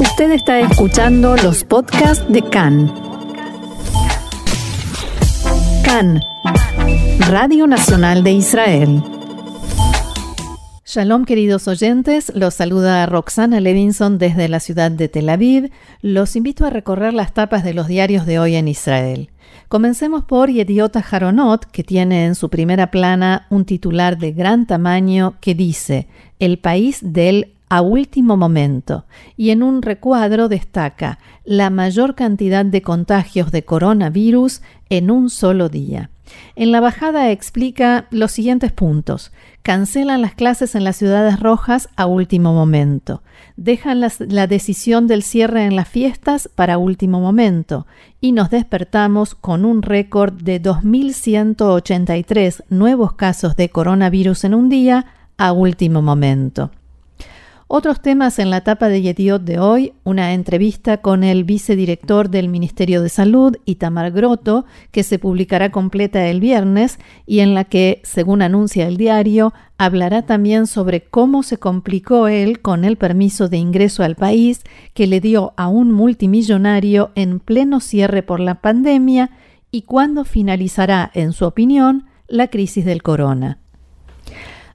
Usted está escuchando los podcasts de CAN. CAN, Radio Nacional de Israel. Shalom queridos oyentes, los saluda Roxana Levinson desde la ciudad de Tel Aviv. Los invito a recorrer las tapas de los diarios de hoy en Israel. Comencemos por Yediota Haronot, que tiene en su primera plana un titular de gran tamaño que dice El país del a último momento, y en un recuadro destaca la mayor cantidad de contagios de coronavirus en un solo día. En la bajada explica los siguientes puntos. Cancelan las clases en las ciudades rojas a último momento. Dejan la decisión del cierre en las fiestas para último momento. Y nos despertamos con un récord de 2.183 nuevos casos de coronavirus en un día a último momento. Otros temas en la tapa de Yediot de hoy, una entrevista con el vicedirector del Ministerio de Salud, Itamar Grotto, que se publicará completa el viernes y en la que, según anuncia el diario, hablará también sobre cómo se complicó él con el permiso de ingreso al país que le dio a un multimillonario en pleno cierre por la pandemia y cuándo finalizará, en su opinión, la crisis del corona.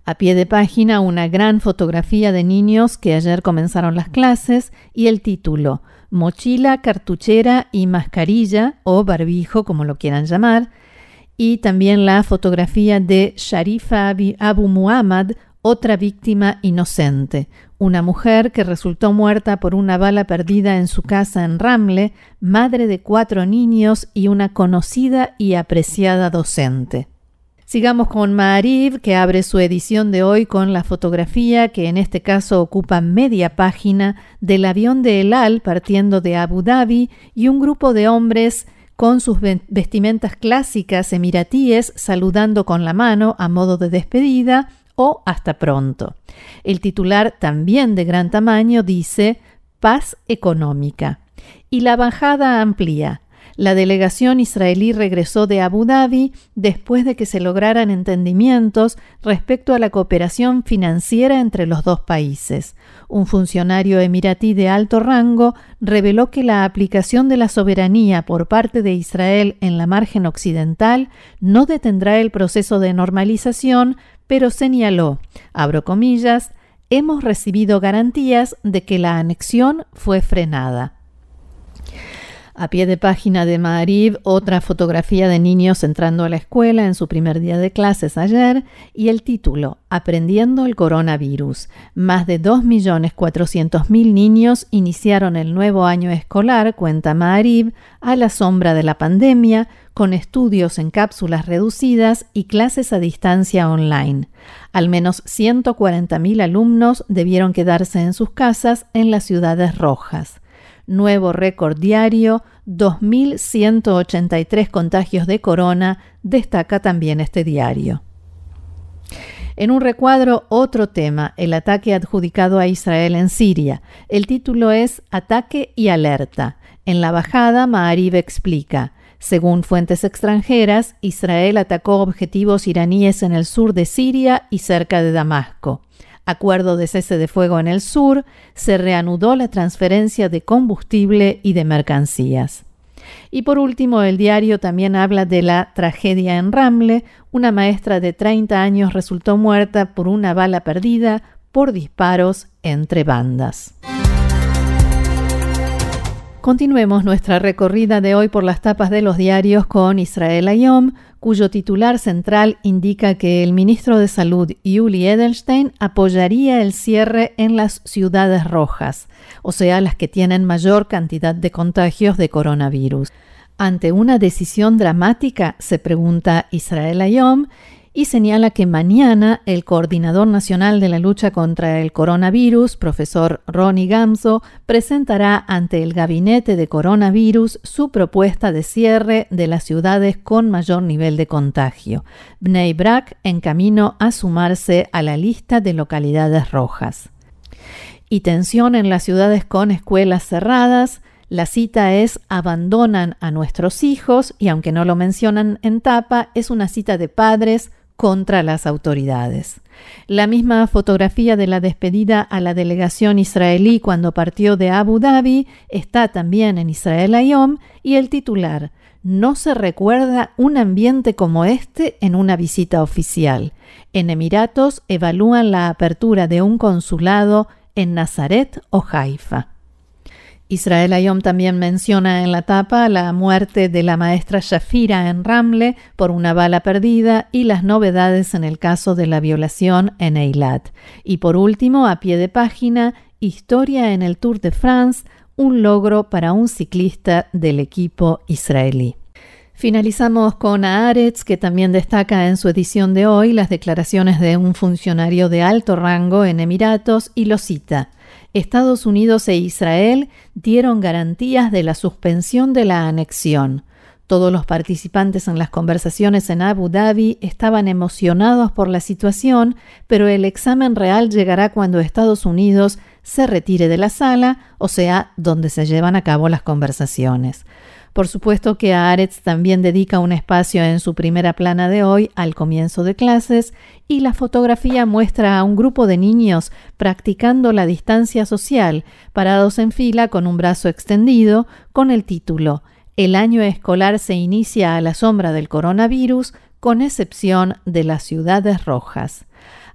A pie de página una gran fotografía de niños que ayer comenzaron las clases y el título Mochila, cartuchera y mascarilla o barbijo como lo quieran llamar y también la fotografía de Sharifa Abu Muhammad, otra víctima inocente, una mujer que resultó muerta por una bala perdida en su casa en Ramle, madre de cuatro niños y una conocida y apreciada docente. Sigamos con Maariv, que abre su edición de hoy con la fotografía que en este caso ocupa media página del avión de El Al partiendo de Abu Dhabi y un grupo de hombres con sus vestimentas clásicas emiratíes saludando con la mano a modo de despedida o hasta pronto. El titular, también de gran tamaño, dice Paz económica. Y la bajada amplía. La delegación israelí regresó de Abu Dhabi después de que se lograran entendimientos respecto a la cooperación financiera entre los dos países. Un funcionario emiratí de alto rango reveló que la aplicación de la soberanía por parte de Israel en la margen occidental no detendrá el proceso de normalización, pero señaló, abro comillas, hemos recibido garantías de que la anexión fue frenada. A pie de página de Maariv, otra fotografía de niños entrando a la escuela en su primer día de clases ayer y el título Aprendiendo el coronavirus. Más de 2.400.000 niños iniciaron el nuevo año escolar, cuenta Maariv, a la sombra de la pandemia, con estudios en cápsulas reducidas y clases a distancia online. Al menos 140.000 alumnos debieron quedarse en sus casas en las ciudades rojas nuevo récord diario, 2.183 contagios de corona, destaca también este diario. En un recuadro, otro tema, el ataque adjudicado a Israel en Siria. El título es Ataque y alerta. En la bajada, Maariv explica. Según fuentes extranjeras, Israel atacó objetivos iraníes en el sur de Siria y cerca de Damasco acuerdo de cese de fuego en el sur, se reanudó la transferencia de combustible y de mercancías. Y por último, el diario también habla de la tragedia en Ramle. Una maestra de 30 años resultó muerta por una bala perdida por disparos entre bandas. Continuemos nuestra recorrida de hoy por las tapas de los diarios con Israel Ayom, cuyo titular central indica que el ministro de Salud, Yuli Edelstein, apoyaría el cierre en las ciudades rojas, o sea, las que tienen mayor cantidad de contagios de coronavirus. Ante una decisión dramática, se pregunta Israel Ayom, y señala que mañana el coordinador nacional de la lucha contra el coronavirus, profesor Ronnie Gamso, presentará ante el gabinete de coronavirus su propuesta de cierre de las ciudades con mayor nivel de contagio. Bnei Brak en camino a sumarse a la lista de localidades rojas. Y tensión en las ciudades con escuelas cerradas, la cita es abandonan a nuestros hijos y aunque no lo mencionan en tapa, es una cita de padres contra las autoridades. La misma fotografía de la despedida a la delegación israelí cuando partió de Abu Dhabi está también en Israel Ayom y el titular no se recuerda un ambiente como este en una visita oficial. En Emiratos evalúan la apertura de un consulado en Nazaret o Haifa. Israel Ayom también menciona en la tapa la muerte de la maestra Shafira en Ramle por una bala perdida y las novedades en el caso de la violación en Eilat. Y por último, a pie de página, Historia en el Tour de France, un logro para un ciclista del equipo israelí. Finalizamos con Aretz, que también destaca en su edición de hoy las declaraciones de un funcionario de alto rango en Emiratos y lo cita. Estados Unidos e Israel dieron garantías de la suspensión de la anexión. Todos los participantes en las conversaciones en Abu Dhabi estaban emocionados por la situación, pero el examen real llegará cuando Estados Unidos se retire de la sala, o sea, donde se llevan a cabo las conversaciones. Por supuesto que Aretz también dedica un espacio en su primera plana de hoy al comienzo de clases y la fotografía muestra a un grupo de niños practicando la distancia social, parados en fila con un brazo extendido, con el título El año escolar se inicia a la sombra del coronavirus, con excepción de las ciudades rojas.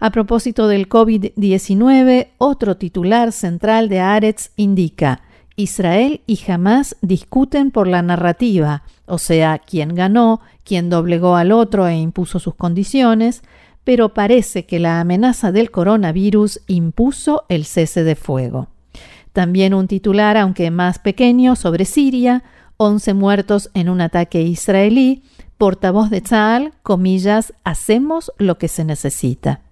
A propósito del COVID-19, otro titular central de Aretz indica Israel y Hamas discuten por la narrativa, o sea, quién ganó, quién doblegó al otro e impuso sus condiciones, pero parece que la amenaza del coronavirus impuso el cese de fuego. También un titular, aunque más pequeño, sobre Siria, 11 muertos en un ataque israelí, portavoz de Tzal, comillas, hacemos lo que se necesita.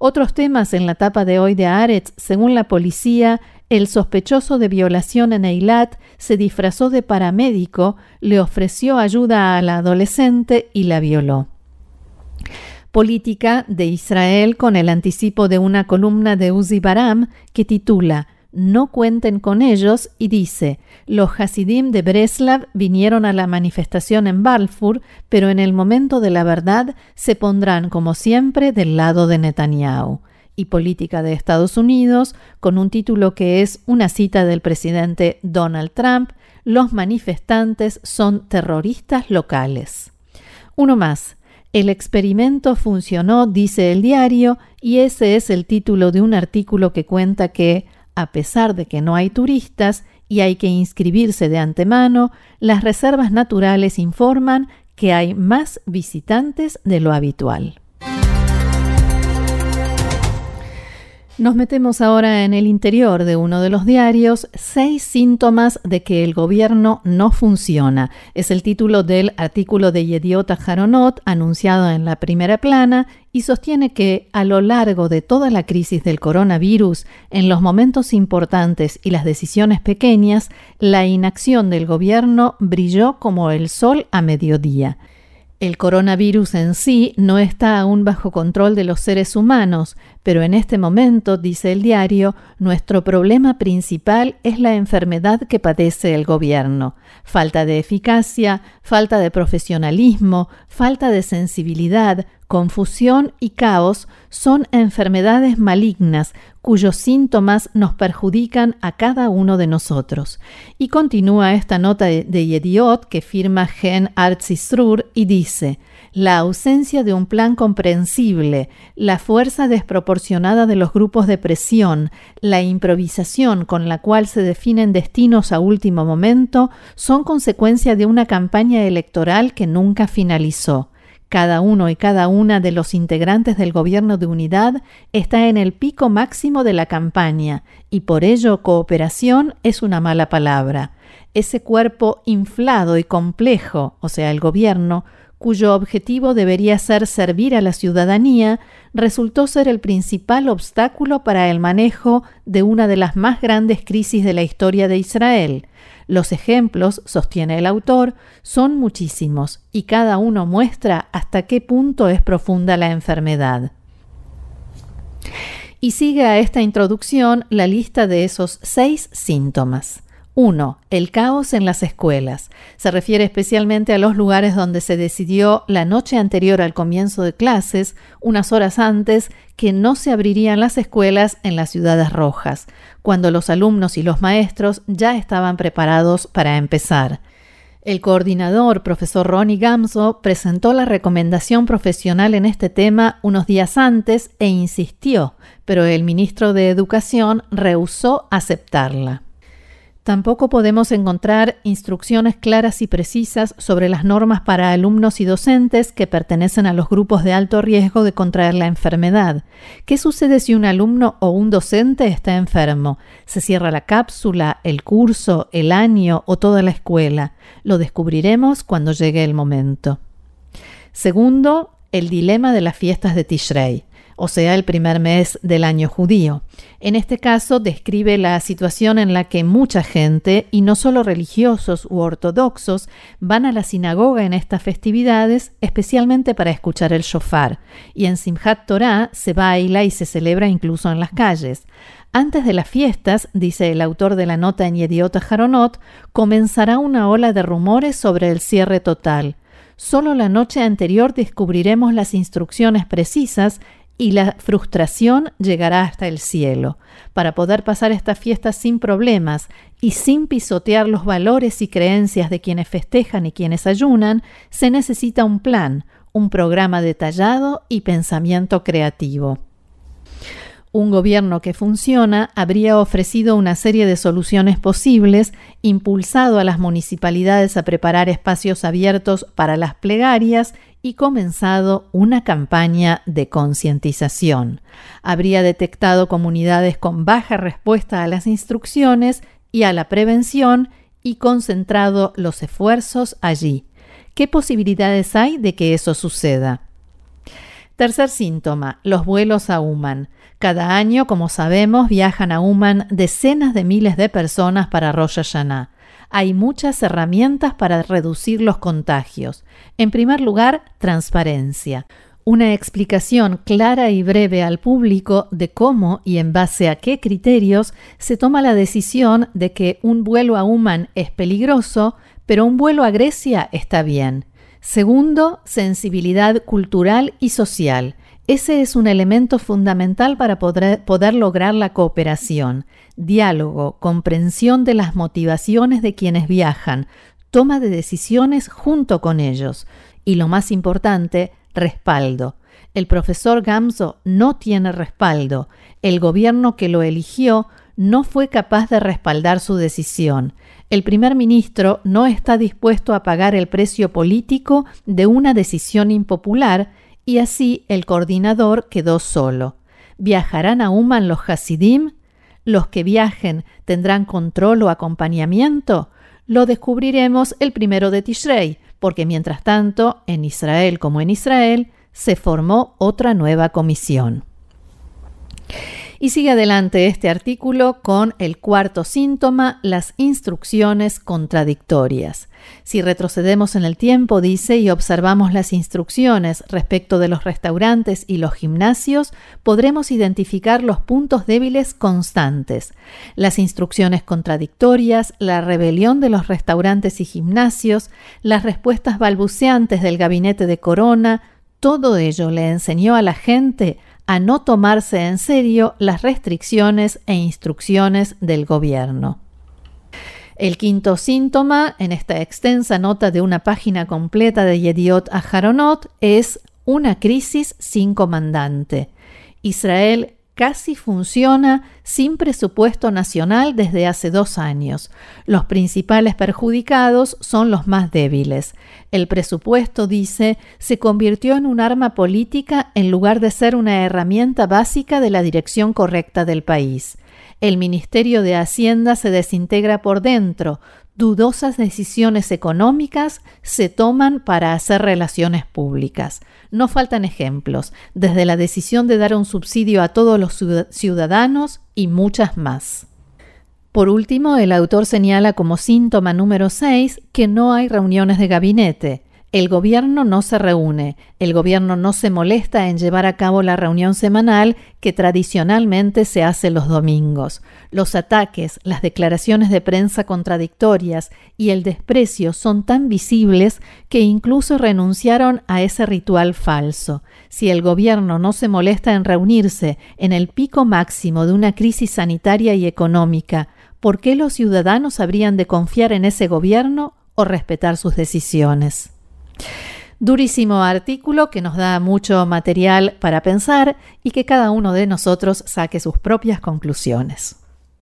Otros temas en la tapa de hoy de Aretz, según la policía, el sospechoso de violación en Eilat se disfrazó de paramédico, le ofreció ayuda a la adolescente y la violó. Política de Israel con el anticipo de una columna de Uzi Baram que titula No cuenten con ellos y dice Los Hasidim de Breslav vinieron a la manifestación en Balfour, pero en el momento de la verdad se pondrán como siempre del lado de Netanyahu y Política de Estados Unidos, con un título que es una cita del presidente Donald Trump, Los manifestantes son terroristas locales. Uno más. El experimento funcionó, dice el diario, y ese es el título de un artículo que cuenta que, a pesar de que no hay turistas y hay que inscribirse de antemano, las reservas naturales informan que hay más visitantes de lo habitual. Nos metemos ahora en el interior de uno de los diarios, Seis síntomas de que el gobierno no funciona. Es el título del artículo de Yediota Jaronot anunciado en la primera plana y sostiene que a lo largo de toda la crisis del coronavirus, en los momentos importantes y las decisiones pequeñas, la inacción del gobierno brilló como el sol a mediodía. El coronavirus en sí no está aún bajo control de los seres humanos, pero en este momento, dice el diario, nuestro problema principal es la enfermedad que padece el gobierno. Falta de eficacia, falta de profesionalismo, falta de sensibilidad, confusión y caos son enfermedades malignas cuyos síntomas nos perjudican a cada uno de nosotros. Y continúa esta nota de Yediot que firma Gen Artzisrur y dice: la ausencia de un plan comprensible, la fuerza desproporcionada de los grupos de presión, la improvisación con la cual se definen destinos a último momento son consecuencia de una campaña electoral que nunca finalizó. Cada uno y cada una de los integrantes del gobierno de unidad está en el pico máximo de la campaña y por ello cooperación es una mala palabra. Ese cuerpo inflado y complejo, o sea, el gobierno, cuyo objetivo debería ser servir a la ciudadanía, resultó ser el principal obstáculo para el manejo de una de las más grandes crisis de la historia de Israel, los ejemplos, sostiene el autor, son muchísimos y cada uno muestra hasta qué punto es profunda la enfermedad. Y sigue a esta introducción la lista de esos seis síntomas. 1. El caos en las escuelas. Se refiere especialmente a los lugares donde se decidió la noche anterior al comienzo de clases, unas horas antes, que no se abrirían las escuelas en las ciudades rojas, cuando los alumnos y los maestros ya estaban preparados para empezar. El coordinador, profesor Ronnie Gamso, presentó la recomendación profesional en este tema unos días antes e insistió, pero el ministro de Educación rehusó aceptarla. Tampoco podemos encontrar instrucciones claras y precisas sobre las normas para alumnos y docentes que pertenecen a los grupos de alto riesgo de contraer la enfermedad. ¿Qué sucede si un alumno o un docente está enfermo? ¿Se cierra la cápsula, el curso, el año o toda la escuela? Lo descubriremos cuando llegue el momento. Segundo, el dilema de las fiestas de Tishrei o sea, el primer mes del año judío. En este caso describe la situación en la que mucha gente, y no solo religiosos u ortodoxos, van a la sinagoga en estas festividades, especialmente para escuchar el shofar, y en Simchat Torah se baila y se celebra incluso en las calles. Antes de las fiestas, dice el autor de la nota en Yediot Haronot, comenzará una ola de rumores sobre el cierre total. Solo la noche anterior descubriremos las instrucciones precisas y la frustración llegará hasta el cielo. Para poder pasar esta fiesta sin problemas y sin pisotear los valores y creencias de quienes festejan y quienes ayunan, se necesita un plan, un programa detallado y pensamiento creativo. Un gobierno que funciona habría ofrecido una serie de soluciones posibles, impulsado a las municipalidades a preparar espacios abiertos para las plegarias y comenzado una campaña de concientización. Habría detectado comunidades con baja respuesta a las instrucciones y a la prevención y concentrado los esfuerzos allí. ¿Qué posibilidades hay de que eso suceda? Tercer síntoma, los vuelos a Uman. Cada año, como sabemos, viajan a Uman decenas de miles de personas para Rosh Hashanah. Hay muchas herramientas para reducir los contagios. En primer lugar, transparencia. Una explicación clara y breve al público de cómo y en base a qué criterios se toma la decisión de que un vuelo a Uman es peligroso, pero un vuelo a Grecia está bien. Segundo, sensibilidad cultural y social. Ese es un elemento fundamental para poder, lograr la cooperación, diálogo, comprensión de las motivaciones de quienes viajan, toma de decisiones junto con ellos y lo más importante, respaldo. El profesor Gamso no tiene respaldo. El gobierno que lo eligió no fue capaz de respaldar su decisión. El primer ministro no está dispuesto a pagar el precio político de una decisión impopular y así el coordinador quedó solo. ¿Viajarán a Uman los Hasidim? ¿Los que viajen tendrán control o acompañamiento? Lo descubriremos el primero de Tishrei, porque mientras tanto, en Israel como en Israel, se formó otra nueva comisión. Y sigue adelante este artículo con el cuarto síntoma, las instrucciones contradictorias. Si retrocedemos en el tiempo, dice, y observamos las instrucciones respecto de los restaurantes y los gimnasios, podremos identificar los puntos débiles constantes. Las instrucciones contradictorias, la rebelión de los restaurantes y gimnasios, las respuestas balbuceantes del gabinete de Corona, todo ello le enseñó a la gente a no tomarse en serio las restricciones e instrucciones del gobierno. El quinto síntoma, en esta extensa nota de una página completa de Yediot a Haronot, es una crisis sin comandante. Israel casi funciona sin presupuesto nacional desde hace dos años. Los principales perjudicados son los más débiles. El presupuesto, dice, se convirtió en un arma política en lugar de ser una herramienta básica de la dirección correcta del país. El Ministerio de Hacienda se desintegra por dentro, dudosas decisiones económicas se toman para hacer relaciones públicas. No faltan ejemplos, desde la decisión de dar un subsidio a todos los ciudadanos y muchas más. Por último, el autor señala como síntoma número 6 que no hay reuniones de gabinete. El gobierno no se reúne, el gobierno no se molesta en llevar a cabo la reunión semanal que tradicionalmente se hace los domingos. Los ataques, las declaraciones de prensa contradictorias y el desprecio son tan visibles que incluso renunciaron a ese ritual falso. Si el gobierno no se molesta en reunirse en el pico máximo de una crisis sanitaria y económica, ¿por qué los ciudadanos habrían de confiar en ese gobierno o respetar sus decisiones? Durísimo artículo que nos da mucho material para pensar y que cada uno de nosotros saque sus propias conclusiones.